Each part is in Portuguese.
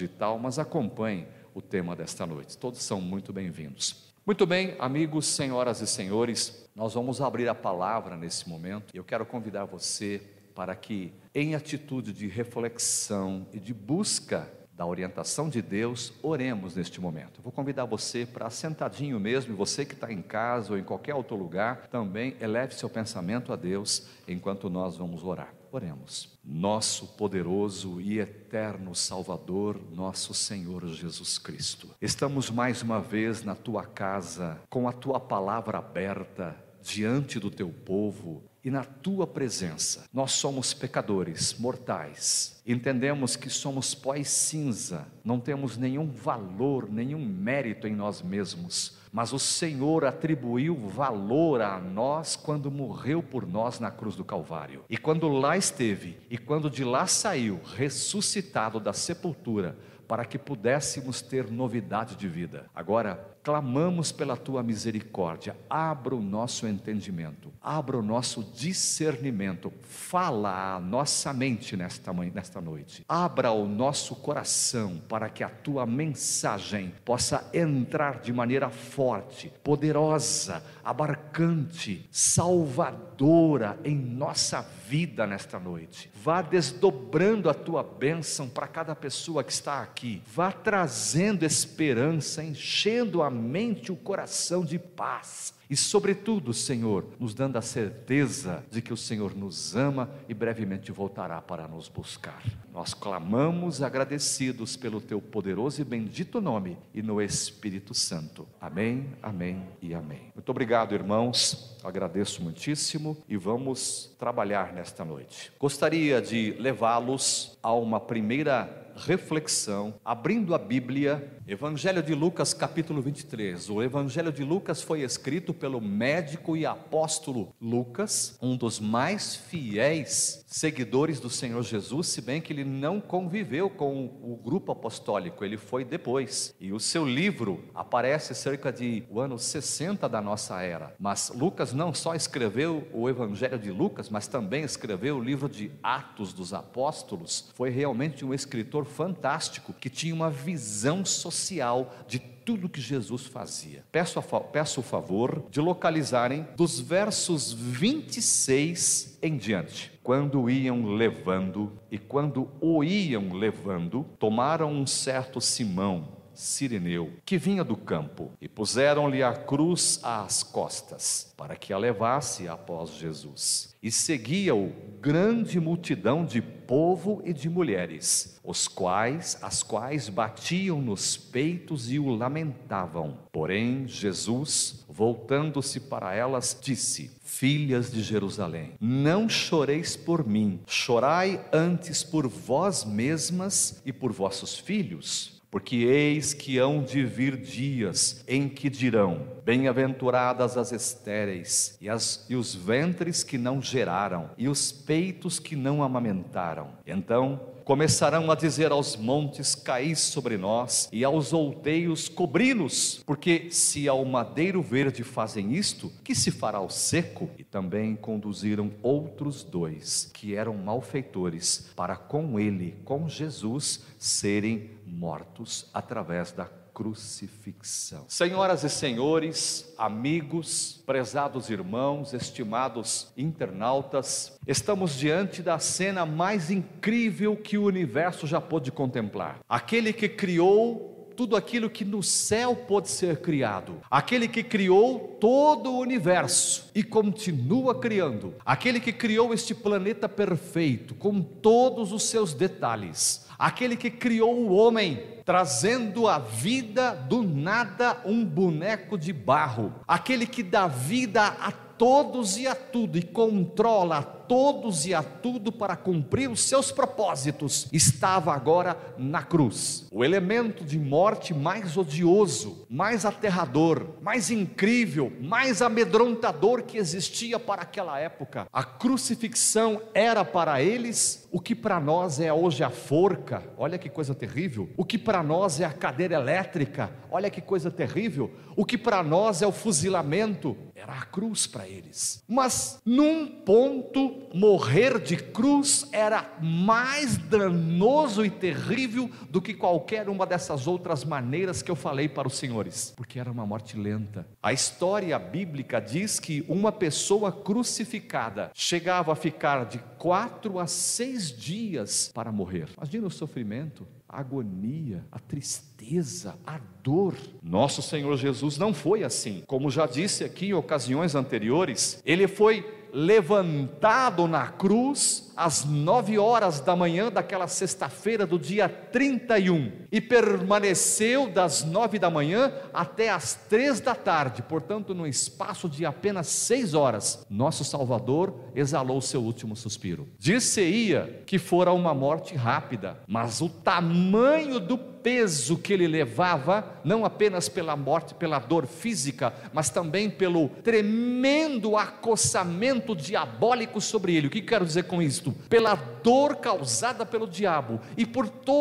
digital, mas acompanhem o tema desta noite. Todos são muito bem-vindos. Muito bem, amigos, senhoras e senhores, nós vamos abrir a palavra nesse momento. Eu quero convidar você para que, em atitude de reflexão e de busca da orientação de Deus, oremos neste momento. Vou convidar você para sentadinho mesmo, você que está em casa ou em qualquer outro lugar, também eleve seu pensamento a Deus enquanto nós vamos orar. Oremos. Nosso poderoso e eterno Salvador, nosso Senhor Jesus Cristo. Estamos mais uma vez na tua casa, com a tua palavra aberta diante do teu povo, e na tua presença. Nós somos pecadores, mortais. Entendemos que somos pó e cinza, não temos nenhum valor, nenhum mérito em nós mesmos, mas o Senhor atribuiu valor a nós quando morreu por nós na cruz do Calvário. E quando lá esteve, e quando de lá saiu, ressuscitado da sepultura, para que pudéssemos ter novidade de vida. Agora, clamamos pela tua misericórdia, abra o nosso entendimento, abra o nosso discernimento, fala a nossa mente nesta, nesta noite, abra o nosso coração para que a tua mensagem possa entrar de maneira forte, poderosa, abarcante, salvadora em nossa vida nesta noite. Vá desdobrando a tua bênção para cada pessoa que está aqui, vá trazendo esperança, enchendo a o coração de paz. E, sobretudo, Senhor, nos dando a certeza de que o Senhor nos ama e brevemente voltará para nos buscar. Nós clamamos agradecidos pelo Teu poderoso e bendito nome e no Espírito Santo. Amém, amém e amém. Muito obrigado, irmãos. Agradeço muitíssimo e vamos trabalhar nesta noite. Gostaria de levá-los a uma primeira reflexão, abrindo a Bíblia, Evangelho de Lucas, capítulo 23. O Evangelho de Lucas foi escrito pelo médico e apóstolo Lucas, um dos mais fiéis seguidores do Senhor Jesus, se bem que ele não conviveu com o grupo apostólico, ele foi depois. E o seu livro aparece cerca de o ano 60 da nossa era. Mas Lucas não só escreveu o Evangelho de Lucas, mas também escreveu o livro de Atos dos Apóstolos. Foi realmente um escritor fantástico que tinha uma visão social de tudo que Jesus fazia. Peço, peço o favor de localizarem dos versos 26 em diante. Quando iam levando e quando o iam levando, tomaram um certo Simão Sireneu, que vinha do campo, e puseram-lhe a cruz às costas, para que a levasse após Jesus. E seguia-o grande multidão de povo e de mulheres, os quais, as quais batiam nos peitos e o lamentavam. Porém, Jesus, voltando-se para elas, disse: Filhas de Jerusalém, não choreis por mim, chorai antes por vós mesmas e por vossos filhos porque eis que hão de vir dias em que dirão: Bem-aventuradas as estéreis, e, as, e os ventres que não geraram, e os peitos que não amamentaram. Então começarão a dizer aos montes: Caí sobre nós, e aos outeiros: Cobri-nos, porque se ao madeiro verde fazem isto, que se fará ao seco? E também conduziram outros dois, que eram malfeitores, para com ele, com Jesus, serem mortos através da crucifixão. Senhoras e senhores, amigos, prezados irmãos, estimados internautas, estamos diante da cena mais incrível que o universo já pôde contemplar. Aquele que criou tudo aquilo que no céu pode ser criado, aquele que criou todo o universo e continua criando, aquele que criou este planeta perfeito com todos os seus detalhes, aquele que criou o homem, trazendo à vida do nada um boneco de barro, aquele que dá vida a todos e a tudo e controla a todos e a tudo para cumprir os seus propósitos, estava agora na cruz. O elemento de morte mais odioso, mais aterrador, mais incrível, mais amedrontador que existia para aquela época. A crucifixão era para eles o que para nós é hoje a forca, olha que coisa terrível. O que para nós é a cadeira elétrica, olha que coisa terrível. O que para nós é o fuzilamento, era a cruz para eles. Mas num ponto morrer de cruz era mais danoso e terrível do que qualquer uma dessas outras maneiras que eu falei para os senhores, porque era uma morte lenta. A história bíblica diz que uma pessoa crucificada chegava a ficar de quatro a seis dias para morrer. Imagina o sofrimento a agonia, a tristeza, a dor. Nosso Senhor Jesus não foi assim. Como já disse aqui em ocasiões anteriores, ele foi levantado na cruz às nove horas da manhã daquela sexta-feira do dia 31 e permaneceu das nove da manhã até as três da tarde, portanto, no espaço de apenas seis horas, nosso Salvador exalou seu último suspiro. Disse-ia que fora uma morte rápida, mas o tamanho do peso que ele levava, não apenas pela morte, pela dor física, mas também pelo tremendo acossamento diabólico sobre ele. O que quero dizer com isto? Pela dor causada pelo diabo e por todo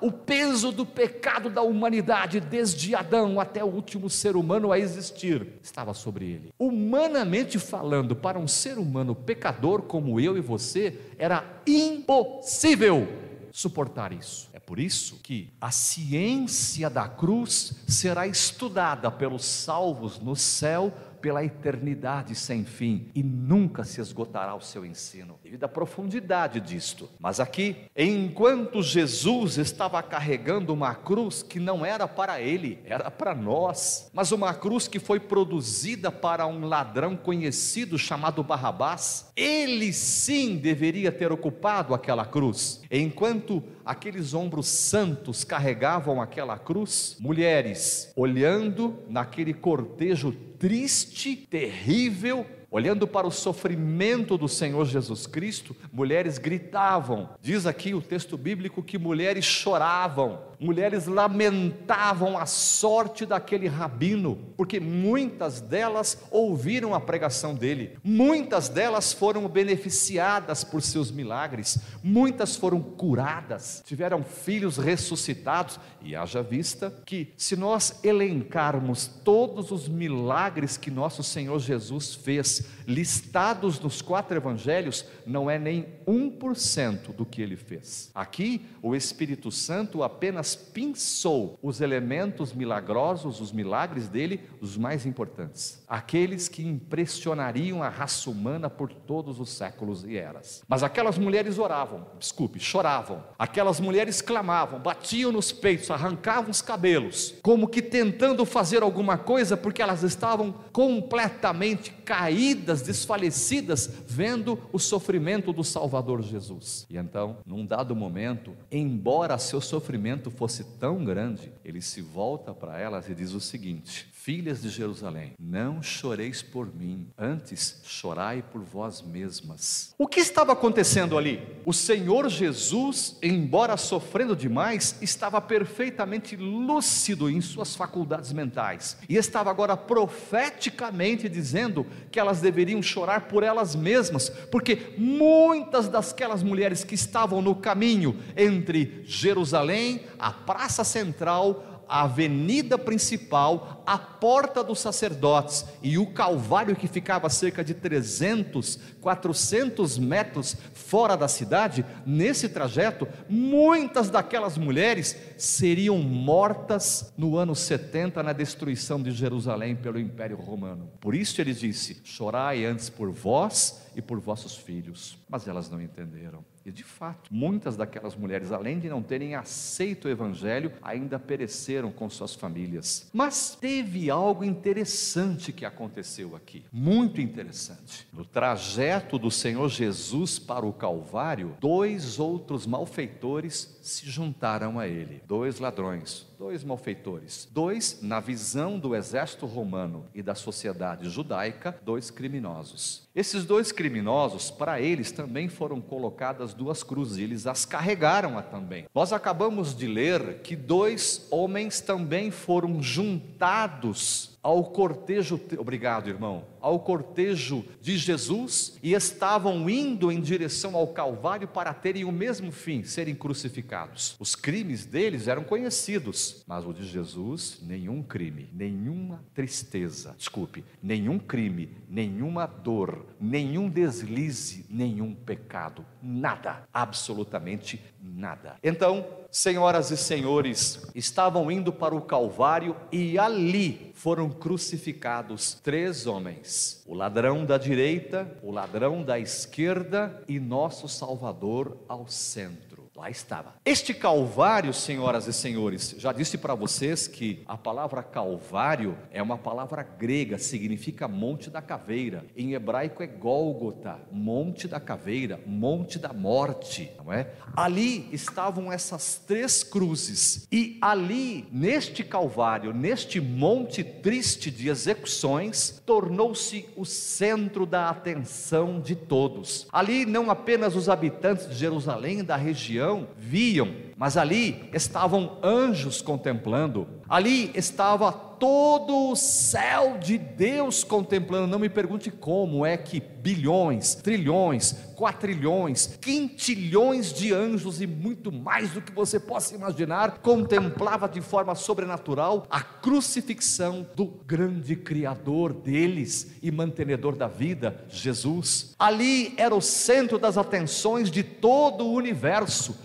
o peso do pecado da humanidade, desde Adão até o último ser humano a existir, estava sobre ele. Humanamente falando, para um ser humano pecador como eu e você, era impossível suportar isso. É por isso que a ciência da cruz será estudada pelos salvos no céu pela eternidade sem fim e nunca se esgotará o seu ensino, devido à profundidade disto. Mas aqui, enquanto Jesus estava carregando uma cruz que não era para ele, era para nós, mas uma cruz que foi produzida para um ladrão conhecido chamado Barrabás, ele sim deveria ter ocupado aquela cruz. Enquanto aqueles ombros santos carregavam aquela cruz, mulheres olhando naquele cortejo triste, terrível, olhando para o sofrimento do Senhor Jesus Cristo, mulheres gritavam. Diz aqui o texto bíblico que mulheres choravam mulheres lamentavam a sorte daquele rabino, porque muitas delas ouviram a pregação dele, muitas delas foram beneficiadas por seus milagres, muitas foram curadas, tiveram filhos ressuscitados, e haja vista que, se nós elencarmos todos os milagres que nosso Senhor Jesus fez, listados nos quatro evangelhos, não é nem 1% do que ele fez. Aqui, o Espírito Santo apenas pinçou os elementos milagrosos, os milagres dele, os mais importantes, aqueles que impressionariam a raça humana por todos os séculos e eras. Mas aquelas mulheres oravam, desculpe, choravam, aquelas mulheres clamavam, batiam nos peitos, arrancavam os cabelos, como que tentando fazer alguma coisa, porque elas estavam completamente caídas, desfalecidas, vendo o sofrimento do Salvador Jesus. E então, num dado momento, embora seu sofrimento fosse fosse tão grande, ele se volta para elas e diz o seguinte: Filhas de Jerusalém, não choreis por mim, antes chorai por vós mesmas. O que estava acontecendo ali? O Senhor Jesus, embora sofrendo demais, estava perfeitamente lúcido em suas faculdades mentais e estava agora profeticamente dizendo que elas deveriam chorar por elas mesmas, porque muitas daquelas mulheres que estavam no caminho entre Jerusalém, a praça central, a avenida principal, a porta dos sacerdotes e o Calvário que ficava a cerca de 300, 400 metros fora da cidade, nesse trajeto, muitas daquelas mulheres seriam mortas no ano 70 na destruição de Jerusalém pelo Império Romano. Por isso ele disse: Chorai antes por vós e por vossos filhos. Mas elas não entenderam. E de fato, muitas daquelas mulheres, além de não terem aceito o Evangelho, ainda pereceram com suas famílias. Mas teve algo interessante que aconteceu aqui, muito interessante. No trajeto do Senhor Jesus para o Calvário, dois outros malfeitores se juntaram a ele, dois ladrões, dois malfeitores, dois, na visão do exército romano e da sociedade judaica, dois criminosos. Esses dois criminosos, para eles também foram colocadas duas cruzes, eles as carregaram também. Nós acabamos de ler que dois homens também foram juntados ao cortejo, obrigado irmão, ao cortejo de Jesus e estavam indo em direção ao Calvário para terem o mesmo fim, serem crucificados. Os crimes deles eram conhecidos, mas o de Jesus, nenhum crime, nenhuma tristeza, desculpe, nenhum crime, nenhuma dor, nenhum deslize, nenhum pecado, nada, absolutamente nada. Então, senhoras e senhores, estavam indo para o Calvário e ali foram crucificados três homens: o ladrão da direita, o ladrão da esquerda e nosso Salvador ao centro. Lá estava. Este Calvário, senhoras e senhores, já disse para vocês que a palavra Calvário é uma palavra grega, significa Monte da Caveira. Em hebraico é Gólgota, Monte da Caveira, Monte da Morte, não é? Ali estavam essas três cruzes, e ali, neste Calvário, neste monte triste de execuções, tornou-se o centro da atenção de todos. Ali, não apenas os habitantes de Jerusalém, da região, região viam, mas ali estavam anjos contemplando, ali estava todo o céu de Deus contemplando. Não me pergunte como é que bilhões, trilhões, quatrilhões, quintilhões de anjos e muito mais do que você possa imaginar contemplava de forma sobrenatural a crucifixão do grande Criador deles e mantenedor da vida, Jesus. Ali era o centro das atenções de todo o universo,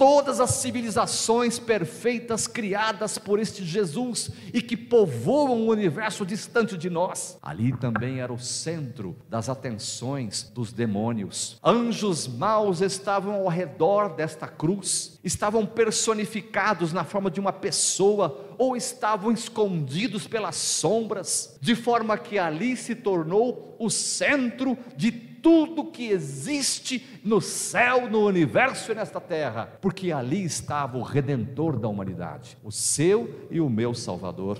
todas as civilizações perfeitas criadas por este Jesus e que povoam o universo distante de nós. Ali também era o centro das atenções dos demônios. Anjos maus estavam ao redor desta cruz, estavam personificados na forma de uma pessoa ou estavam escondidos pelas sombras, de forma que ali se tornou o centro de tudo que existe no céu, no universo e nesta terra, porque ali estava o redentor da humanidade, o seu e o meu Salvador.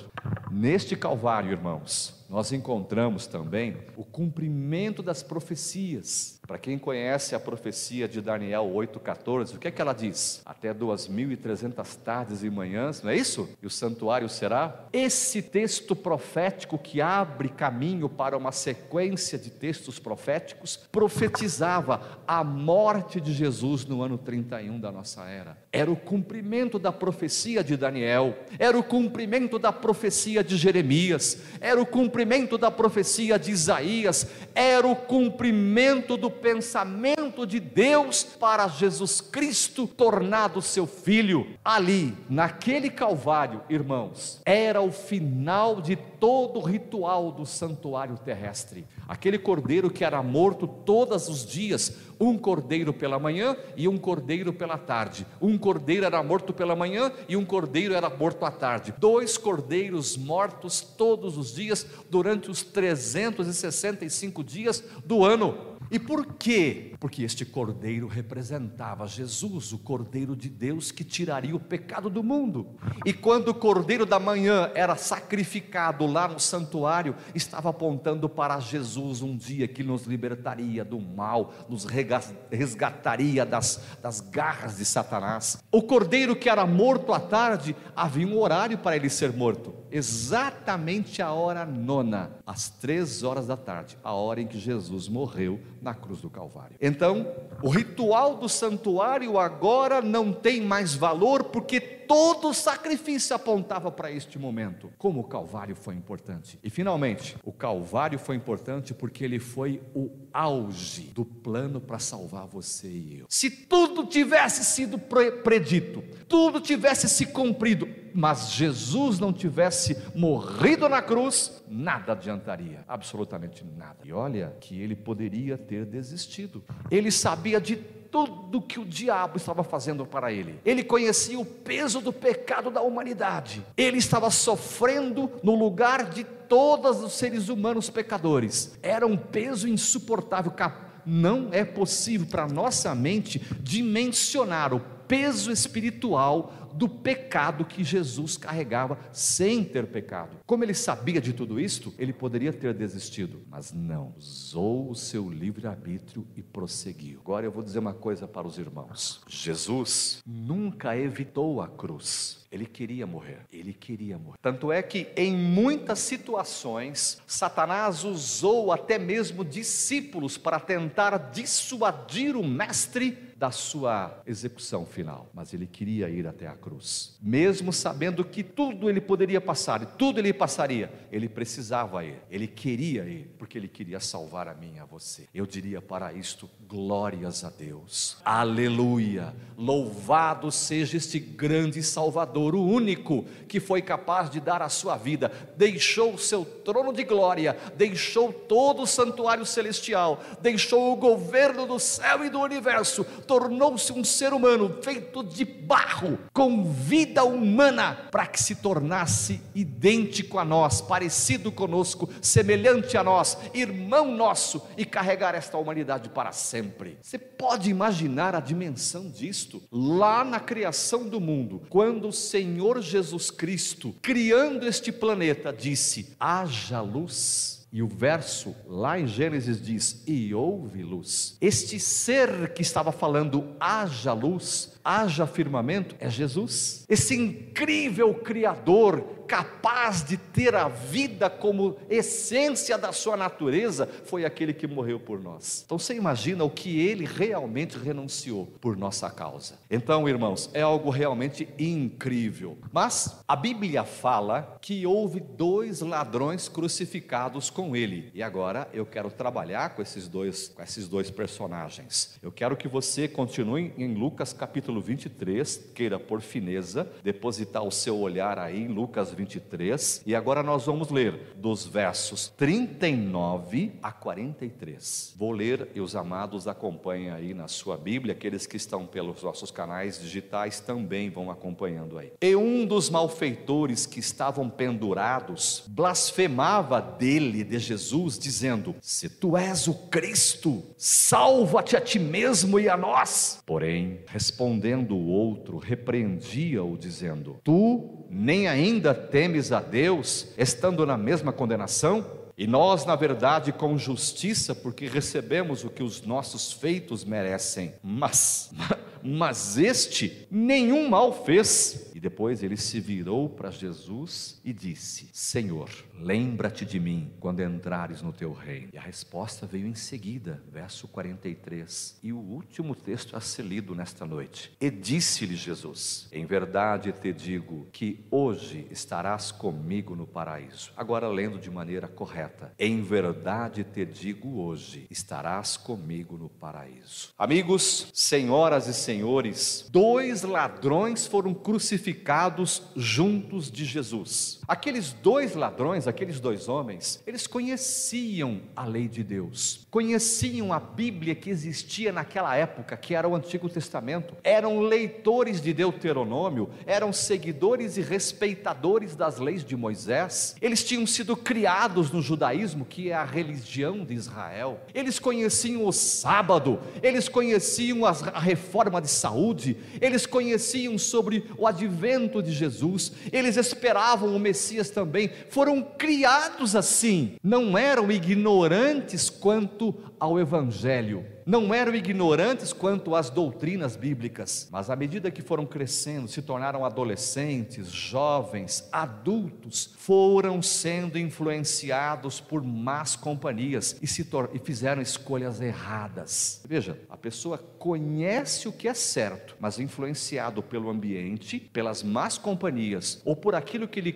Neste Calvário, irmãos, nós encontramos também o cumprimento das profecias. Para quem conhece a profecia de Daniel 8,14, o que é que ela diz? Até 2.300 tardes e manhãs, não é isso? E o santuário será? Esse texto profético que abre caminho para uma sequência de textos proféticos, profetizava a morte de Jesus no ano 31 da nossa era. Era o cumprimento da profecia de Daniel, era o cumprimento da profecia de Jeremias, era o cumprimento da profecia de Isaías, era o cumprimento do pensamento de Deus para Jesus Cristo, tornado seu filho. Ali, naquele Calvário, irmãos, era o final de todo o ritual do santuário terrestre. Aquele cordeiro que era morto todos os dias, um cordeiro pela manhã e um cordeiro pela tarde. Um cordeiro era morto pela manhã e um cordeiro era morto à tarde. Dois cordeiros mortos todos os dias durante os 365 dias do ano. E por quê? Porque este cordeiro representava Jesus, o cordeiro de Deus que tiraria o pecado do mundo. E quando o cordeiro da manhã era sacrificado lá no santuário, estava apontando para Jesus um dia que nos libertaria do mal, nos resgataria das, das garras de Satanás. O cordeiro que era morto à tarde, havia um horário para ele ser morto, exatamente a hora nona, às três horas da tarde, a hora em que Jesus morreu na cruz do Calvário. Então, o ritual do santuário agora não tem mais valor porque todo sacrifício apontava para este momento. Como o Calvário foi importante. E finalmente, o Calvário foi importante porque ele foi o auge do plano para salvar você e eu. Se tudo tivesse sido predito, tudo tivesse se cumprido, mas Jesus não tivesse morrido na cruz, nada adiantaria, absolutamente nada. E olha que ele poderia ter desistido. Ele sabia de tudo que o diabo estava fazendo para ele. Ele conhecia o peso do pecado da humanidade. Ele estava sofrendo no lugar de todos os seres humanos pecadores. Era um peso insuportável. Não é possível para nossa mente dimensionar o peso espiritual do pecado que Jesus carregava sem ter pecado. Como ele sabia de tudo isto, ele poderia ter desistido, mas não. Usou o seu livre-arbítrio e prosseguiu. Agora eu vou dizer uma coisa para os irmãos: Jesus nunca evitou a cruz. Ele queria morrer, ele queria morrer. Tanto é que em muitas situações, Satanás usou até mesmo discípulos para tentar dissuadir o mestre da sua execução final, mas ele queria ir até a cruz, mesmo sabendo que tudo ele poderia passar tudo ele passaria, ele precisava ir, ele queria ir, porque ele queria salvar a mim e a você. Eu diria para isto: glórias a Deus, aleluia, louvado seja este grande Salvador, o único que foi capaz de dar a sua vida, deixou o seu trono de glória, deixou todo o santuário celestial, deixou o governo do céu e do universo tornou-se um ser humano feito de barro, com vida humana, para que se tornasse idêntico a nós, parecido conosco, semelhante a nós, irmão nosso, e carregar esta humanidade para sempre. Você pode imaginar a dimensão disto? Lá na criação do mundo, quando o Senhor Jesus Cristo, criando este planeta, disse: haja luz e o verso lá em Gênesis diz: E houve luz. Este ser que estava falando, haja luz, haja firmamento, é Jesus. Esse incrível Criador, capaz de ter a vida como essência da sua natureza, foi aquele que morreu por nós. Então você imagina o que ele realmente renunciou por nossa causa. Então, irmãos, é algo realmente incrível. Mas a Bíblia fala que houve dois ladrões crucificados com ele. E agora eu quero trabalhar com esses dois, com esses dois personagens. Eu quero que você continue em Lucas capítulo 23, queira por fineza depositar o seu olhar aí em Lucas 23, e agora nós vamos ler dos versos 39 a 43. Vou ler e os amados acompanhem aí na sua Bíblia, aqueles que estão pelos nossos canais digitais também vão acompanhando aí. E um dos malfeitores que estavam pendurados blasfemava dele, de Jesus, dizendo: Se tu és o Cristo, salva-te a ti mesmo e a nós. Porém, respondendo o outro, repreendia-o, dizendo: Tu nem ainda temes a Deus, estando na mesma condenação? E nós, na verdade, com justiça, porque recebemos o que os nossos feitos merecem. Mas, mas este nenhum mal fez. Depois ele se virou para Jesus e disse: Senhor, lembra-te de mim quando entrares no teu reino. E a resposta veio em seguida, verso 43. E o último texto a ser lido nesta noite. E disse-lhe Jesus: Em verdade te digo que hoje estarás comigo no paraíso. Agora, lendo de maneira correta: Em verdade te digo hoje estarás comigo no paraíso. Amigos, senhoras e senhores, dois ladrões foram crucificados crucificados juntos de Jesus. Aqueles dois ladrões, aqueles dois homens, eles conheciam a lei de Deus, conheciam a Bíblia que existia naquela época, que era o Antigo Testamento, eram leitores de Deuteronômio, eram seguidores e respeitadores das leis de Moisés, eles tinham sido criados no judaísmo, que é a religião de Israel, eles conheciam o sábado, eles conheciam a reforma de saúde, eles conheciam sobre o advento advento de Jesus, eles esperavam o Messias também, foram criados assim, não eram ignorantes quanto ao Evangelho não eram ignorantes quanto às doutrinas bíblicas, mas à medida que foram crescendo, se tornaram adolescentes, jovens, adultos, foram sendo influenciados por más companhias e, se e fizeram escolhas erradas. Veja, a pessoa conhece o que é certo, mas influenciado pelo ambiente, pelas más companhias ou por aquilo que lhe,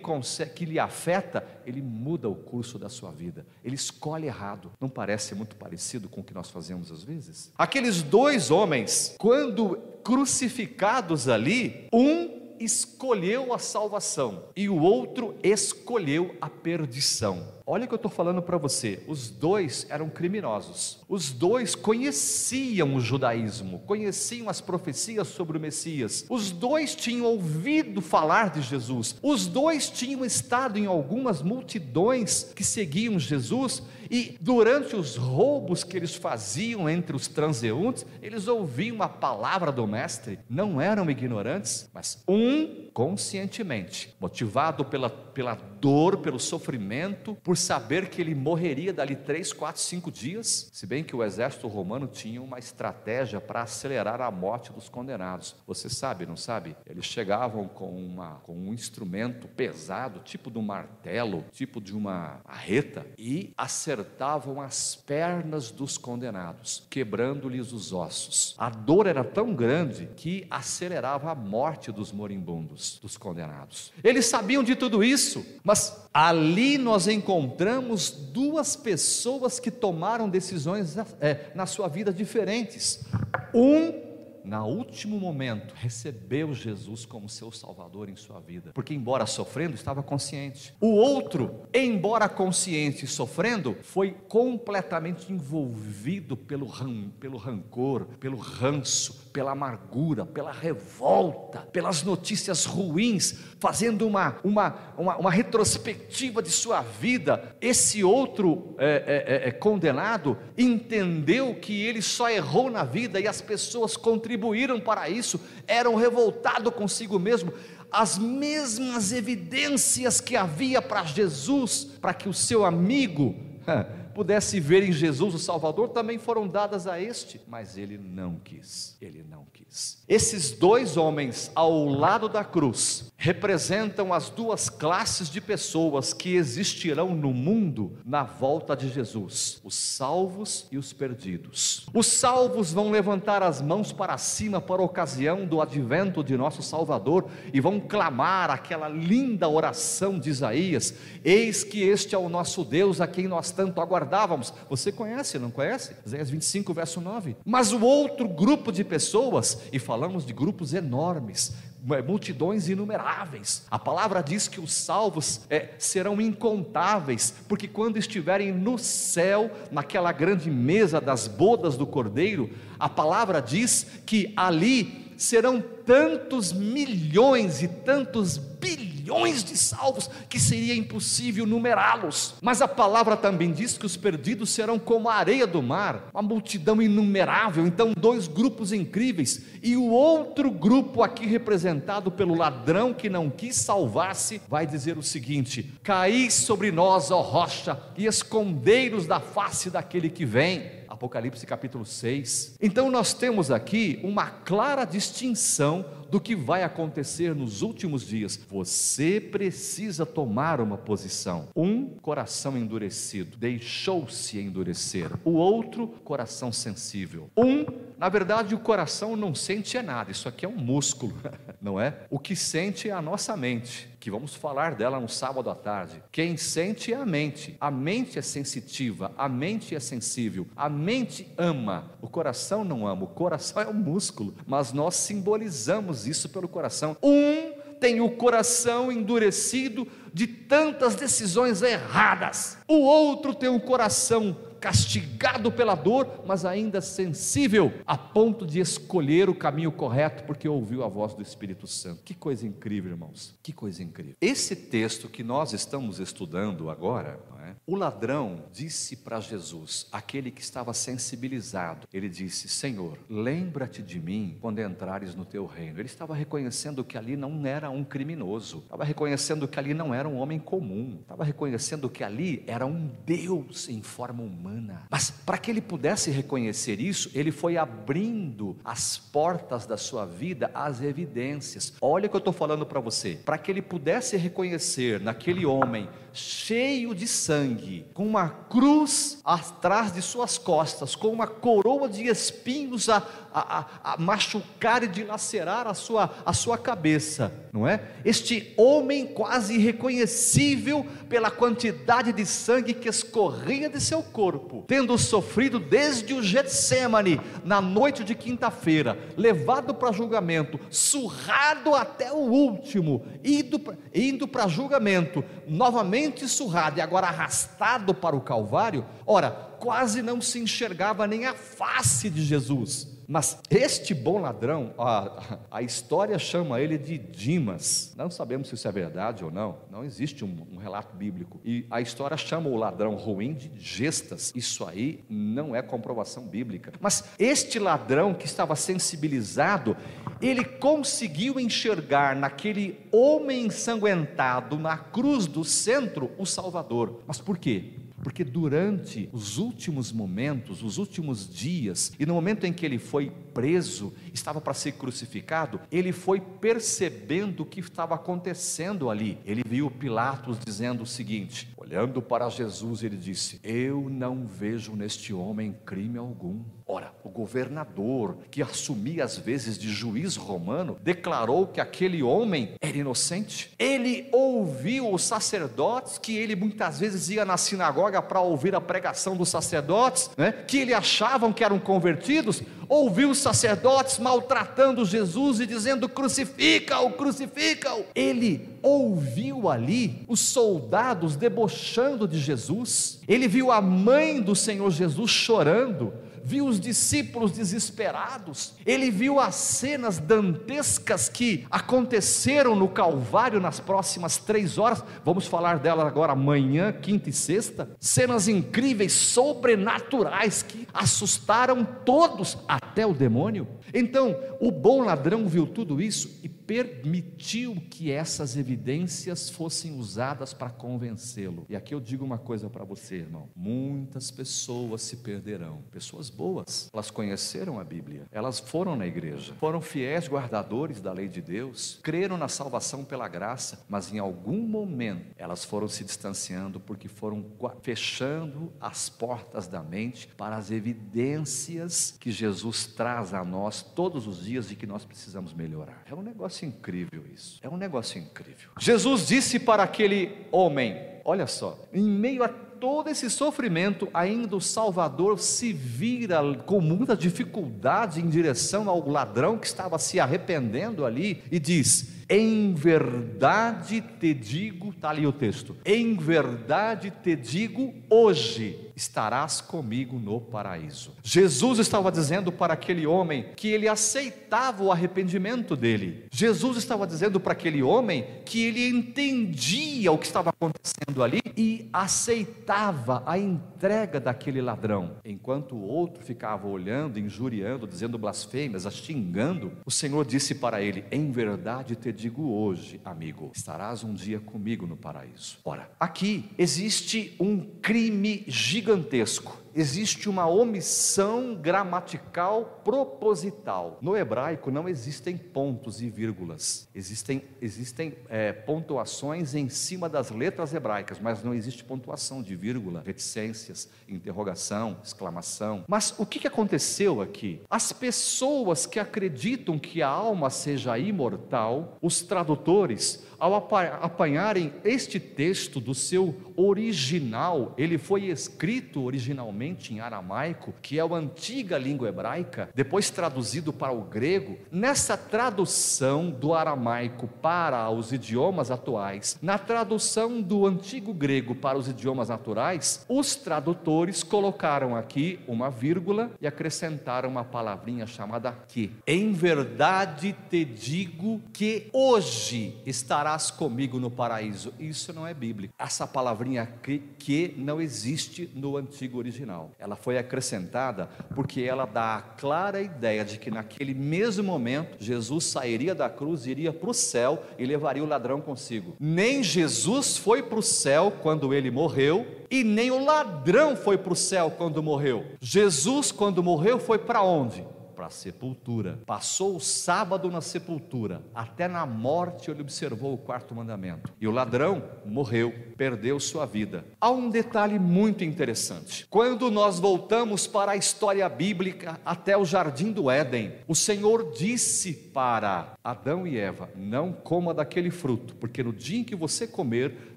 que lhe afeta, ele muda o curso da sua vida, ele escolhe errado. Não parece muito parecido com o que nós fazemos às vezes? Vezes. Aqueles dois homens, quando crucificados ali, um escolheu a salvação e o outro escolheu a perdição. Olha o que eu estou falando para você. Os dois eram criminosos. Os dois conheciam o judaísmo, conheciam as profecias sobre o Messias. Os dois tinham ouvido falar de Jesus. Os dois tinham estado em algumas multidões que seguiam Jesus e durante os roubos que eles faziam entre os transeuntes, eles ouviam a palavra do Mestre, não eram ignorantes, mas um conscientemente, motivado pela, pela dor, pelo sofrimento, por saber que ele morreria dali três, quatro, cinco dias, se bem que o exército romano tinha uma estratégia para acelerar a morte dos condenados. Você sabe, não sabe? Eles chegavam com, uma, com um instrumento pesado, tipo de um martelo, tipo de uma arreta, e acertavam as pernas dos condenados, quebrando-lhes os ossos. A dor era tão grande que acelerava a morte dos moribundos, dos condenados. Eles sabiam de tudo isso, mas ali nós encontramos duas pessoas que tomaram decisões é, na sua vida diferentes. Um na último momento, recebeu Jesus como seu Salvador em sua vida, porque, embora sofrendo, estava consciente. O outro, embora consciente e sofrendo, foi completamente envolvido pelo, ran, pelo rancor, pelo ranço, pela amargura, pela revolta, pelas notícias ruins, fazendo uma, uma, uma, uma retrospectiva de sua vida. Esse outro é, é, é, condenado entendeu que ele só errou na vida e as pessoas contribuíram contribuíram para isso, eram revoltados consigo mesmo, as mesmas evidências que havia para Jesus, para que o seu amigo pudesse ver em Jesus o Salvador, também foram dadas a este, mas ele não quis, ele não quis. Esses dois homens ao lado da cruz representam as duas classes de pessoas que existirão no mundo na volta de Jesus: os salvos e os perdidos. Os salvos vão levantar as mãos para cima para a ocasião do advento de nosso Salvador e vão clamar aquela linda oração de Isaías: Eis que este é o nosso Deus a quem nós tanto aguardávamos. Você conhece, não conhece? Isaías 25, verso 9. Mas o outro grupo de pessoas, e falamos de grupos enormes, é, multidões inumeráveis. A palavra diz que os salvos é, serão incontáveis, porque quando estiverem no céu, naquela grande mesa das bodas do cordeiro, a palavra diz que ali serão tantos milhões e tantos bilhões de salvos que seria impossível numerá-los. Mas a palavra também diz que os perdidos serão como a areia do mar, uma multidão inumerável. Então, dois grupos incríveis, e o outro grupo aqui representado pelo ladrão que não quis salvar-se, vai dizer o seguinte: Caí sobre nós, ó rocha, e escondei-nos da face daquele que vem. Apocalipse capítulo 6. Então nós temos aqui uma clara distinção do que vai acontecer nos últimos dias. Você precisa tomar uma posição. Um coração endurecido, deixou-se endurecer. O outro, coração sensível. Um, na verdade, o coração não sente é nada. Isso aqui é um músculo, não é? O que sente é a nossa mente que vamos falar dela no sábado à tarde. Quem sente é a mente. A mente é sensitiva, a mente é sensível, a mente ama. O coração não ama, o coração é um músculo, mas nós simbolizamos isso pelo coração. Um tem o coração endurecido de tantas decisões erradas. O outro tem o coração castigado pela dor, mas ainda sensível, a ponto de escolher o caminho correto, porque ouviu a voz do Espírito Santo. Que coisa incrível, irmãos, que coisa incrível. Esse texto que nós estamos estudando agora, é? o ladrão disse para Jesus, aquele que estava sensibilizado, ele disse: Senhor, lembra-te de mim quando entrares no teu reino. Ele estava reconhecendo que ali não era um criminoso, estava reconhecendo que ali não era um homem comum, estava reconhecendo que ali era um Deus em forma humana humana. Mas para que ele pudesse reconhecer isso, ele foi abrindo as portas da sua vida às evidências. Olha o que eu estou falando para você. Para que ele pudesse reconhecer naquele homem cheio de sangue, com uma cruz atrás de suas costas, com uma coroa de espinhos a, a, a, machucar e dilacerar a sua, a sua cabeça, não é? Este homem quase irreconhecível pela quantidade de sangue que escorria de seu corpo corpo, tendo sofrido desde o Getsemane, na noite de quinta-feira, levado para julgamento, surrado até o último, indo, indo para julgamento, novamente surrado e agora arrastado para o Calvário, ora, quase não se enxergava nem a face de Jesus. Mas este bom ladrão, a, a história chama ele de Dimas. Não sabemos se isso é verdade ou não. Não existe um, um, relato bíblico. E a história chama o ladrão ruim de Gestas. Isso aí não é comprovação bíblica. Mas este ladrão que estava sensibilizado, ele conseguiu enxergar naquele homem ensanguentado na cruz do centro o Salvador. Mas por quê? Porque durante os últimos momentos, os últimos dias, e no momento em que ele foi preso, estava para ser crucificado, ele foi percebendo o que estava acontecendo ali. Ele viu Pilatos dizendo o seguinte: olhando para Jesus, ele disse: Eu não vejo neste homem crime algum. Ora, o governador, que assumia as vezes de juiz romano, declarou que aquele homem era inocente. Ele ouviu os sacerdotes, que ele muitas vezes ia na sinagoga para ouvir a pregação dos sacerdotes, né, que ele achavam que eram convertidos, ouviu os sacerdotes maltratando Jesus e dizendo: crucifica-o, crucifica-o. Ele ouviu ali os soldados debochando de Jesus, ele viu a mãe do Senhor Jesus chorando viu os discípulos desesperados, ele viu as cenas dantescas que aconteceram no Calvário nas próximas três horas, vamos falar delas agora amanhã, quinta e sexta, cenas incríveis, sobrenaturais que assustaram todos, até o demônio. Então, o bom ladrão viu tudo isso e permitiu que essas evidências fossem usadas para convencê-lo. E aqui eu digo uma coisa para você, irmão: muitas pessoas se perderão, pessoas boas, elas conheceram a Bíblia, elas foram na igreja, foram fiéis guardadores da lei de Deus, creram na salvação pela graça, mas em algum momento elas foram se distanciando porque foram fechando as portas da mente para as evidências que Jesus traz a nós todos os dias de que nós precisamos melhorar. É um negócio incrível isso. É um negócio incrível. Jesus disse para aquele homem: Olha só, em meio a todo esse sofrimento, ainda o Salvador se vira com muita dificuldade em direção ao ladrão que estava se arrependendo ali e diz: Em verdade te digo, está ali o texto, em verdade te digo hoje estarás comigo no paraíso. Jesus estava dizendo para aquele homem que ele aceitava o arrependimento dele. Jesus estava dizendo para aquele homem que ele entendia o que estava acontecendo ali e aceitava a entrega daquele ladrão. Enquanto o outro ficava olhando, injuriando, dizendo blasfêmias, xingando, o Senhor disse para ele: Em verdade te digo hoje, amigo, estarás um dia comigo no paraíso. Ora, aqui existe um crime gigantesco gigantesco existe uma omissão gramatical proposital. No hebraico não existem pontos e vírgulas, existem, existem é, pontuações em cima das letras hebraicas, mas não existe pontuação de vírgula, reticências, interrogação, exclamação. Mas o que, aconteceu aqui? As pessoas que acreditam que a alma seja imortal, os tradutores, ao apanharem este texto do seu original, ele foi escrito originalmente em aramaico, que é a antiga língua hebraica, depois traduzido para o grego, nessa tradução do aramaico para os idiomas atuais, na tradução do antigo grego para os idiomas naturais, os tradutores colocaram aqui uma vírgula e acrescentaram uma palavrinha chamada que. Em verdade te digo que hoje estarás comigo no paraíso. Isso não é bíblico. Essa palavrinha que, que não existe no antigo original Ela foi acrescentada porque ela dá a clara ideia de que naquele mesmo momento Jesus sairia da cruz, iria para o céu e levaria o ladrão consigo. Nem Jesus foi para o céu quando ele morreu, e nem o ladrão foi para o céu quando morreu. Jesus, quando morreu, foi para onde? Para a sepultura. Passou o sábado na sepultura, até na morte ele observou o quarto mandamento. E o ladrão morreu, perdeu sua vida. Há um detalhe muito interessante. Quando nós voltamos para a história bíblica até o jardim do Éden, o Senhor disse para Adão e Eva: Não coma daquele fruto, porque no dia em que você comer,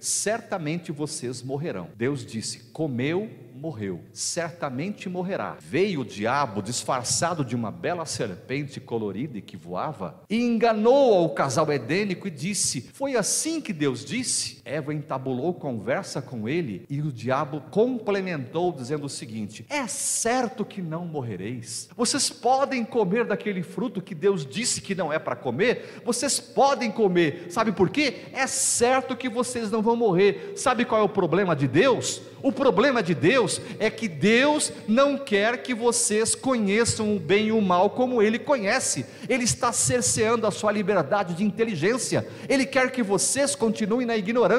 certamente vocês morrerão. Deus disse: Comeu, morreu, certamente morrerá. Veio o diabo disfarçado de uma bela serpente colorida e que voava, e enganou ao casal edênico e disse: Foi assim que Deus disse? Eva entabulou conversa com ele e o diabo complementou dizendo o seguinte: É certo que não morrereis. Vocês podem comer daquele fruto que Deus disse que não é para comer, vocês podem comer. Sabe por quê? É certo que vocês não vão morrer. Sabe qual é o problema de Deus? O problema de Deus é que Deus não quer que vocês conheçam o bem e o mal como Ele conhece. Ele está cerceando a sua liberdade de inteligência. Ele quer que vocês continuem na ignorância.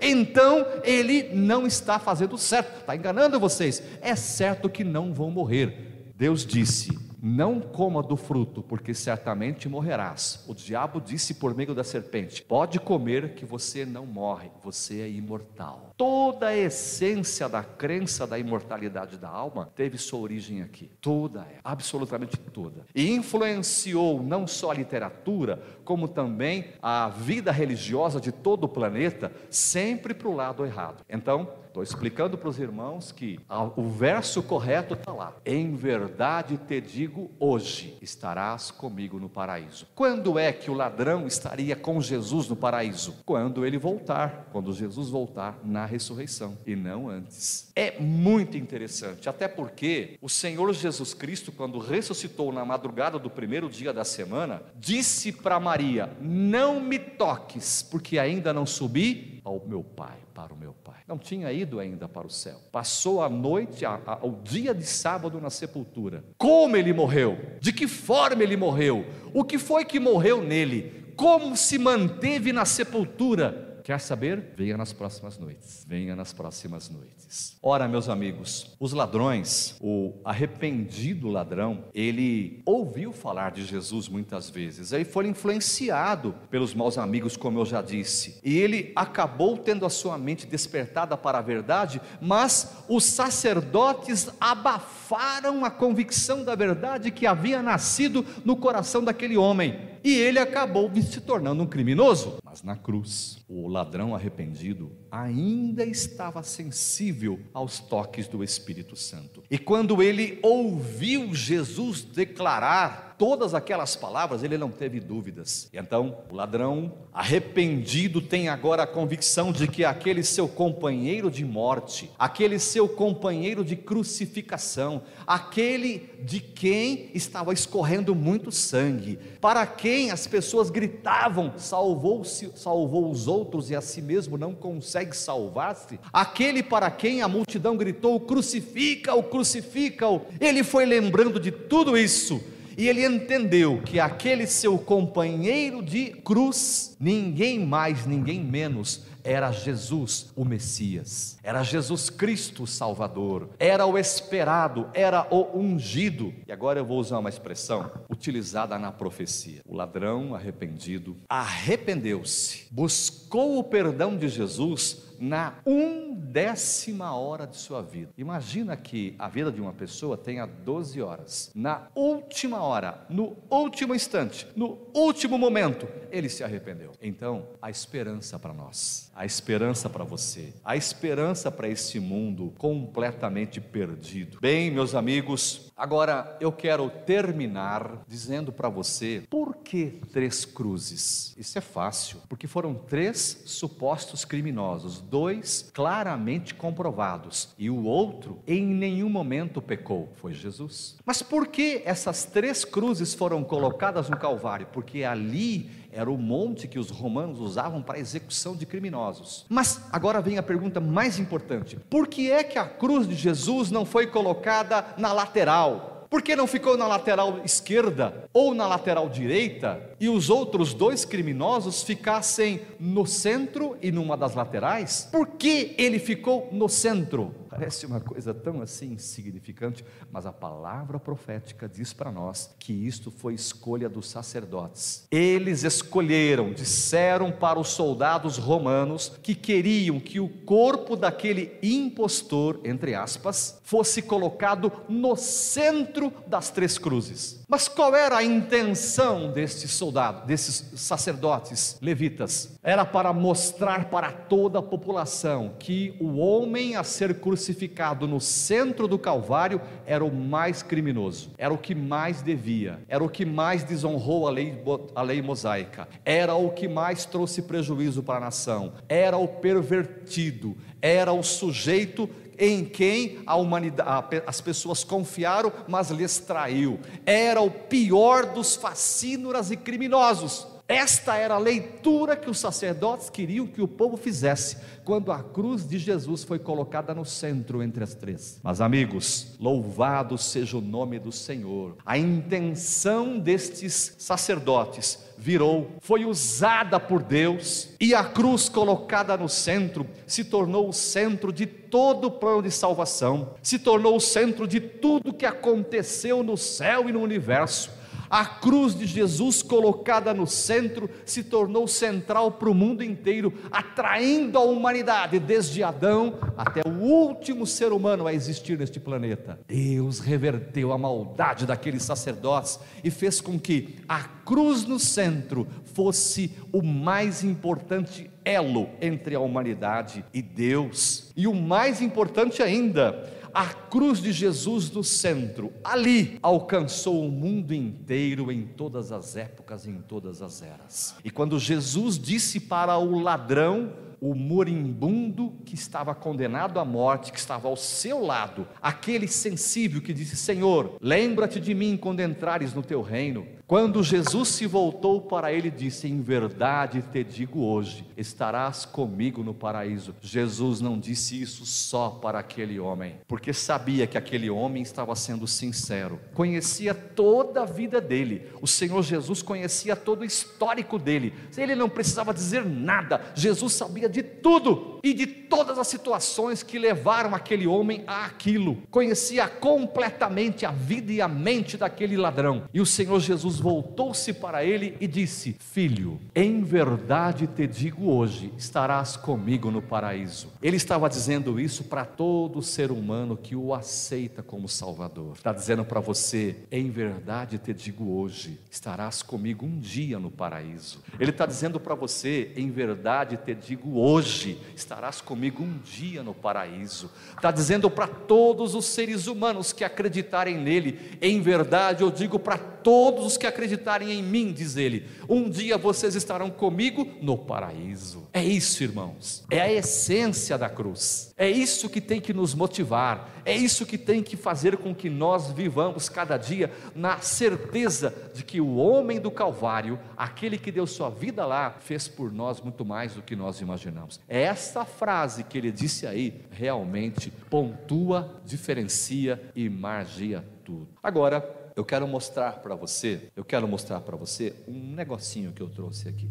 Então Ele não está fazendo certo, está enganando vocês. É certo que não vão morrer. Deus disse: não coma do fruto, porque certamente morrerás. O diabo disse por meio da serpente: Pode comer, que você não morre, você é imortal. Toda a essência da crença da imortalidade da alma teve sua origem aqui. Toda, é, absolutamente toda. E influenciou não só a literatura, como também a vida religiosa de todo o planeta, sempre para o lado errado. Então, Estou explicando para os irmãos que o verso correto está lá. Em verdade te digo hoje, estarás comigo no paraíso. Quando é que o ladrão estaria com Jesus no paraíso? Quando ele voltar, quando Jesus voltar na ressurreição e não antes. É muito interessante, até porque o Senhor Jesus Cristo, quando ressuscitou na madrugada do primeiro dia da semana, disse para Maria: Não me toques, porque ainda não subi ao meu Pai para o meu Pai. Não tinha ido ainda para o céu. Passou a noite, a, a, o dia de sábado na sepultura. Como ele morreu? De que forma ele morreu? O que foi que morreu nele? Como se manteve na sepultura? Quer saber? Venha nas próximas noites. Venha nas próximas noites. Ora, meus amigos, os ladrões, o arrependido ladrão, ele ouviu falar de Jesus muitas vezes. Aí foi influenciado pelos maus amigos, como eu já disse. E ele acabou tendo a sua mente despertada para a verdade, mas os sacerdotes abafaram a convicção da verdade que havia nascido no coração daquele homem e ele acabou se tornando um criminoso. Mas na cruz, o ladrão arrependido ainda estava sensível aos toques do Espírito Santo. E quando ele ouviu Jesus declarar todas aquelas palavras, ele não teve dúvidas. E então, o ladrão arrependido tem agora a convicção de que aquele seu companheiro de morte, aquele seu companheiro de crucificação, aquele de quem estava escorrendo muito sangue, para quem as pessoas gritavam: salvou-se, salvou os outros e a si mesmo não consegue salvar-se, aquele para quem a multidão gritou: crucifica-o, crucifica-o. Ele foi lembrando de tudo isso e ele entendeu que aquele seu companheiro de cruz, ninguém mais, ninguém menos, era Jesus, o Messias, era Jesus Cristo, o Salvador, era o esperado, era o ungido. E agora eu vou usar uma expressão utilizada na profecia: o ladrão arrependido arrependeu-se, buscou o perdão de Jesus na undécima hora de sua vida. Imagina que a vida de uma pessoa tenha 12 horas. Na última hora, no último instante, no último momento, ele se arrependeu. Então, a esperança para nós, a esperança para você, a esperança para esse mundo completamente perdido. Bem, meus amigos, agora eu quero terminar dizendo para você por que três cruzes. Isso é fácil, porque foram três supostos criminosos dois claramente comprovados, e o outro em nenhum momento pecou, foi Jesus. Mas por que essas três cruzes foram colocadas no Calvário? Porque ali era o monte que os romanos usavam para execução de criminosos. Mas agora vem a pergunta mais importante: por que é que a cruz de Jesus não foi colocada na lateral? Por que não ficou na lateral esquerda ou na lateral direita e os outros dois criminosos ficassem no centro e numa das laterais? Por que ele ficou no centro? Parece uma coisa tão assim insignificante, mas a palavra profética diz para nós que isto foi escolha dos sacerdotes. Eles escolheram, disseram para os soldados romanos que queriam que o corpo daquele impostor, entre aspas, fosse colocado no centro das três cruzes. Mas qual era a intenção destes soldados, desses sacerdotes levitas? Era para mostrar para toda a população que o homem a ser crucificado crucificado no centro do Calvário era o mais criminoso, era o que mais devia, era o que mais desonrou a lei, a lei mosaica, era o que mais trouxe prejuízo para a nação, era o pervertido, era o sujeito em quem a humanidade, as pessoas confiaram, mas lhes traiu. Era o pior dos facínoras e criminosos. Esta era a leitura que os sacerdotes queriam que o povo fizesse quando a cruz de Jesus foi colocada no centro entre as três. Mas, amigos, louvado seja o nome do Senhor. A intenção destes sacerdotes virou, foi usada por Deus, e a cruz colocada no centro se tornou o centro de todo o plano de salvação, se tornou o centro de tudo que aconteceu no céu e no universo a cruz de Jesus colocada no centro se tornou central para o mundo inteiro, atraindo a humanidade, desde Adão até o último ser humano a existir neste planeta. Deus reverteu a maldade daqueles sacerdotes e fez com que a cruz no centro fosse o mais importante elo entre a humanidade e Deus. E o mais importante ainda, a cruz de Jesus no centro, ali alcançou o mundo inteiro em todas as épocas, em todas as eras. E quando Jesus disse para o ladrão, o moribundo que estava condenado à morte, que estava ao seu lado, aquele sensível que disse: Senhor, lembra-te de mim quando entrares no teu reino. Quando Jesus se voltou para ele, disse: Em verdade te digo hoje, estarás comigo no paraíso. Jesus não disse isso só para aquele homem, porque sabia que aquele homem estava sendo sincero, conhecia toda a vida dele. O Senhor Jesus conhecia todo o histórico dele. Ele não precisava dizer nada. Jesus sabia de tudo e de todas as situações que levaram aquele homem a aquilo. Conhecia completamente a vida e a mente daquele ladrão. E o Senhor Jesus voltou-se para ele e disse: Filho, em verdade te digo hoje, estarás comigo no paraíso. Ele estava dizendo isso para todo ser humano que o aceita como Salvador. Está dizendo para você: em verdade te digo hoje, estarás comigo um dia no paraíso. Ele está dizendo para você: em verdade te digo hoje, estarás comigo um dia no paraíso. Está dizendo para todos os seres humanos que acreditarem nele, em verdade eu digo para todos os que acreditarem em mim, diz ele, um dia vocês estarão comigo no paraíso. É isso, irmãos, é a essência da cruz, é isso que tem que nos motivar, é isso que tem que fazer com que nós vivamos cada dia na certeza de que o homem do Calvário, aquele que deu sua vida lá, fez por nós muito mais do que nós imaginamos. É essa frase que ele disse aí realmente pontua, diferencia e margia tudo. Agora, eu quero mostrar para você, eu quero mostrar para você um negocinho que eu trouxe aqui.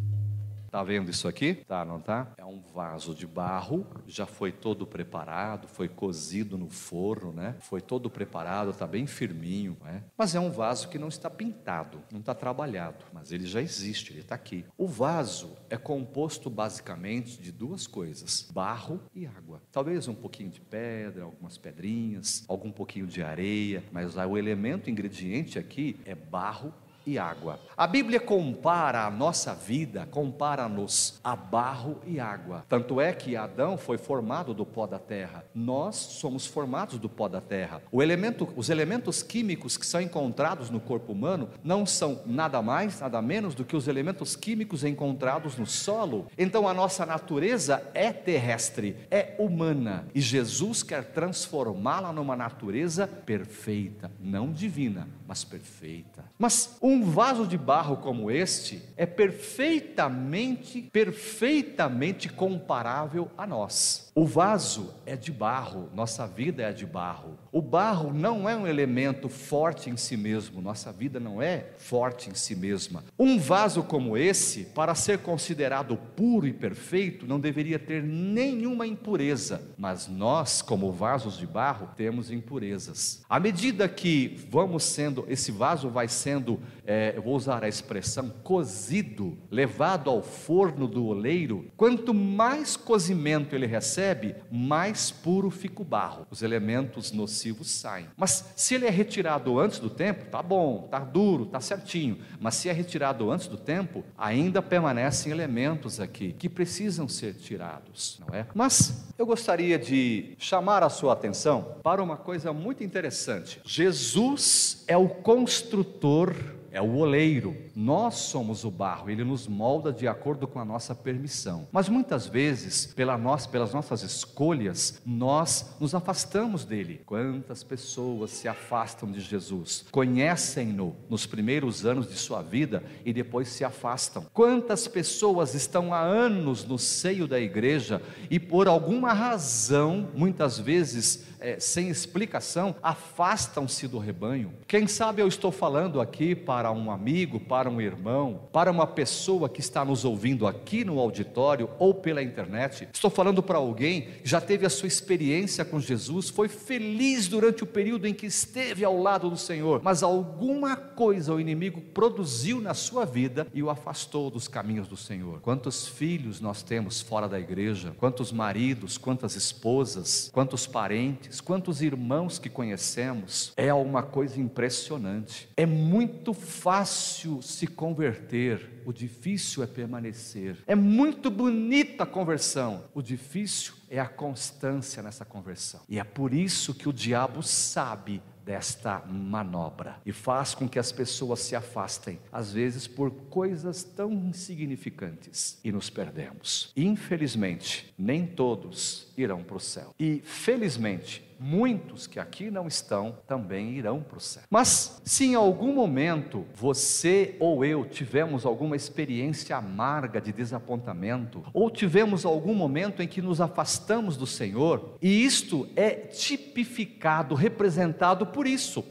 Tá vendo isso aqui? Tá, não tá? É um vaso de barro, já foi todo preparado, foi cozido no forno, né? Foi todo preparado, tá bem firminho, né? Mas é um vaso que não está pintado, não está trabalhado, mas ele já existe, ele está aqui. O vaso é composto basicamente de duas coisas: barro e água. Talvez um pouquinho de pedra, algumas pedrinhas, algum pouquinho de areia, mas o elemento ingrediente aqui é barro e água. A Bíblia compara a nossa vida, compara-nos a barro e água. Tanto é que Adão foi formado do pó da terra. Nós somos formados do pó da terra. Elemento, os elementos químicos que são encontrados no corpo humano não são nada mais, nada menos do que os elementos químicos encontrados no solo. Então a nossa natureza é terrestre, é humana. E Jesus quer transformá-la numa natureza perfeita, não divina, mas perfeita. Mas um vaso de barro como este é perfeitamente, perfeitamente comparável a nós. O vaso é de barro, nossa vida é de barro. O barro não é um elemento forte em si mesmo, nossa vida não é forte em si mesma. Um vaso como esse, para ser considerado puro e perfeito, não deveria ter nenhuma impureza, mas nós, como vasos de barro, temos impurezas. À medida que vamos sendo, esse vaso vai sendo, é, eu vou usar a expressão, cozido, levado ao forno do oleiro, quanto mais cozimento ele recebe, mais puro fica o barro. Os elementos nocivos saem. Mas se ele é retirado antes do tempo, tá bom, tá duro, tá certinho. Mas se é retirado antes do tempo, ainda permanecem elementos aqui que precisam ser tirados, não é? Mas eu gostaria de chamar a sua atenção para uma coisa muito interessante. Jesus é o construtor é o oleiro. Nós somos o barro, ele nos molda de acordo com a nossa permissão. Mas muitas vezes, pela nós, pelas nossas escolhas, nós nos afastamos dele. Quantas pessoas se afastam de Jesus? Conhecem-no nos primeiros anos de sua vida e depois se afastam. Quantas pessoas estão há anos no seio da igreja e por alguma razão, muitas vezes é, sem explicação, afastam-se do rebanho? Quem sabe eu estou falando aqui para para um amigo, para um irmão, para uma pessoa que está nos ouvindo aqui no auditório ou pela internet. Estou falando para alguém que já teve a sua experiência com Jesus, foi feliz durante o período em que esteve ao lado do Senhor, mas alguma coisa o inimigo produziu na sua vida e o afastou dos caminhos do Senhor. Quantos filhos nós temos fora da igreja? Quantos maridos, quantas esposas, quantos parentes, quantos irmãos que conhecemos? É uma coisa impressionante. É muito fácil se converter, o difícil é permanecer. É muito bonita a conversão, o difícil é a constância nessa conversão. E é por isso que o diabo sabe desta manobra e faz com que as pessoas se afastem, às vezes por coisas tão insignificantes, e nos perdemos. Infelizmente, nem todos irão para o céu. E felizmente, muitos que aqui não estão também irão para o céu. Mas se em algum momento você ou eu tivemos alguma experiência amarga de desapontamento, ou tivemos algum momento em que nos afastamos do Senhor, e isto é tipificado, representado por isso.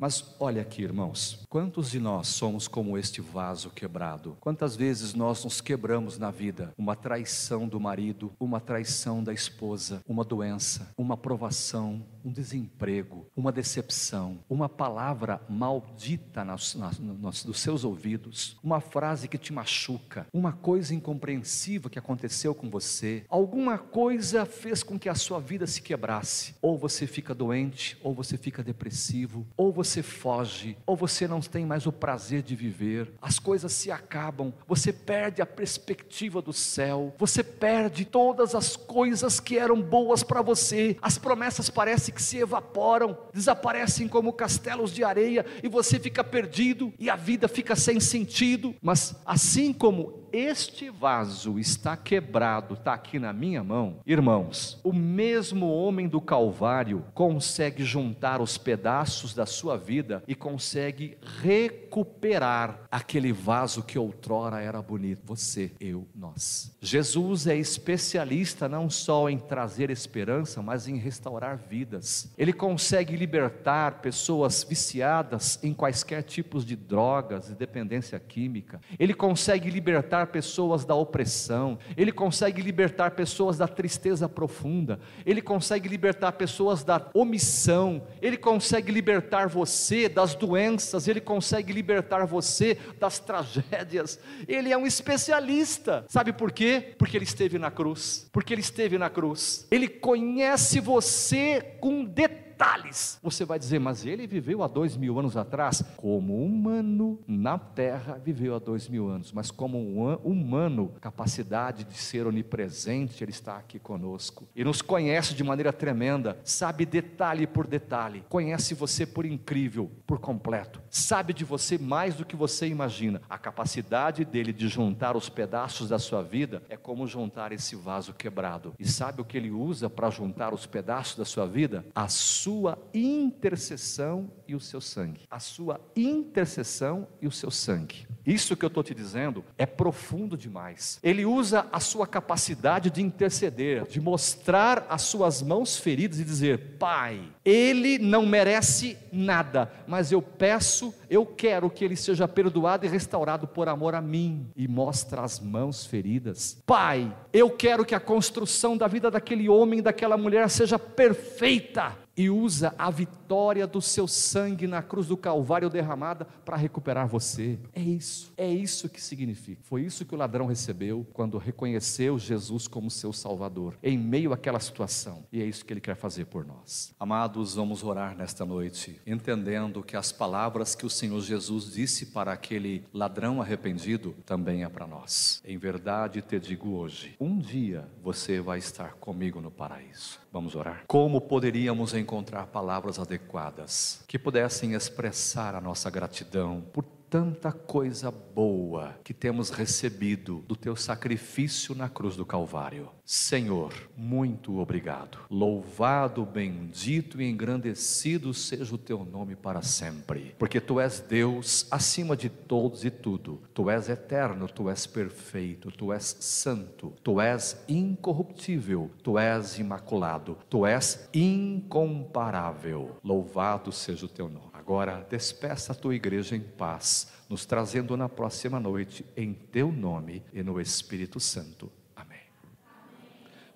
Mas olha aqui, irmãos, quantos de nós somos como este vaso quebrado? Quantas vezes nós nos quebramos na vida? Uma traição do marido, uma traição da esposa, uma doença, uma provação, um desemprego, uma decepção, uma palavra maldita nas, nos, seus ouvidos, uma frase que te machuca, uma coisa incompreensível que aconteceu com você, alguma coisa fez com que a sua vida se quebrasse. Ou você fica doente, ou você fica depressivo, ou você você foge, ou você não tem mais o prazer de viver, as coisas se acabam, você perde a perspectiva do céu, você perde todas as coisas que eram boas para você, as promessas parecem que se evaporam, desaparecem como castelos de areia e você fica perdido e a vida fica sem sentido, mas assim como este vaso está quebrado, está aqui na minha mão, irmãos, o mesmo homem do Calvário consegue juntar os pedaços da sua vida e consegue recuperar aquele vaso que outrora era bonito. Você, eu, nós. Jesus é especialista não só em trazer esperança, mas em restaurar vidas. Ele consegue libertar pessoas viciadas em quaisquer tipos de drogas e dependência química. Ele consegue libertar pessoas da opressão, Ele consegue libertar pessoas da tristeza profunda, Ele consegue libertar pessoas da omissão, Ele consegue libertar você das doenças, Ele consegue libertar você das tragédias. Ele é um especialista. Sabe por quê? Porque Ele esteve na cruz. Porque Ele esteve na cruz. Ele conhece você com detalhes detalhes. Você vai dizer, mas ele viveu há dois mil anos atrás? Como humano na terra, viveu há dois mil anos, mas como um humano, capacidade de ser onipresente, ele está aqui conosco e nos conhece de maneira tremenda, sabe detalhe por detalhe, conhece você por incrível, por completo, sabe de você mais do que você imagina. A capacidade dele de juntar os pedaços da sua vida é como juntar esse vaso quebrado. E sabe o que ele usa para juntar os pedaços da sua vida? A sua sua intercessão e o seu sangue. A sua intercessão e o seu sangue. Isso que eu estou te dizendo é profundo demais. Ele usa a sua capacidade de interceder, de mostrar as suas mãos feridas e dizer: Pai, ele não merece nada, mas eu peço, eu quero que ele seja perdoado e restaurado por amor a mim. E mostra as mãos feridas. Pai, eu quero que a construção da vida daquele homem, daquela mulher seja perfeita e usa a vitória do seu sangue na cruz do Calvário derramada para recuperar você. É isso, é isso que significa. Foi isso que o ladrão recebeu quando reconheceu Jesus como seu Salvador, em meio àquela situação, e é isso que ele quer fazer por nós. Amados, vamos orar nesta noite, entendendo que as palavras que o Senhor Jesus disse para aquele ladrão arrependido também é para nós. Em verdade te digo hoje: um dia você vai estar comigo no paraíso. Vamos orar. Como poderíamos encontrar palavras adequadas que pudessem expressar a nossa gratidão por tanta coisa boa que temos recebido do teu sacrifício na cruz do Calvário. Senhor, muito obrigado. Louvado, bendito e engrandecido seja o teu nome para sempre, porque tu és Deus acima de todos e tudo. Tu és eterno, tu és perfeito, tu és santo, tu és incorruptível, tu és imaculado, tu és incomparável. Louvado seja o teu nome. Agora, despeça a tua igreja em paz, nos trazendo na próxima noite, em teu nome e no Espírito Santo. Amém.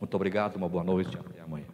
Muito obrigado, uma boa noite. Até amanhã.